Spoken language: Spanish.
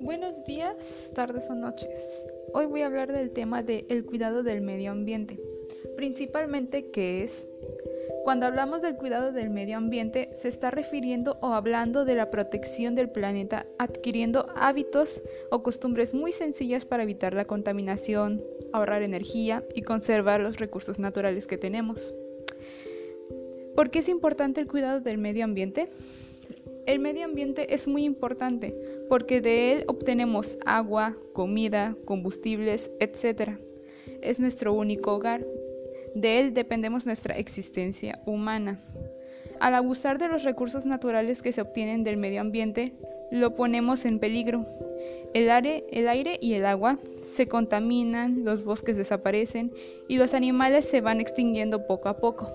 Buenos días, tardes o noches. Hoy voy a hablar del tema de el cuidado del medio ambiente. Principalmente qué es. Cuando hablamos del cuidado del medio ambiente, se está refiriendo o hablando de la protección del planeta, adquiriendo hábitos o costumbres muy sencillas para evitar la contaminación, ahorrar energía y conservar los recursos naturales que tenemos. ¿Por qué es importante el cuidado del medio ambiente? El medio ambiente es muy importante porque de él obtenemos agua, comida, combustibles, etc. Es nuestro único hogar. De él dependemos nuestra existencia humana. Al abusar de los recursos naturales que se obtienen del medio ambiente, lo ponemos en peligro. El aire, el aire y el agua se contaminan, los bosques desaparecen y los animales se van extinguiendo poco a poco.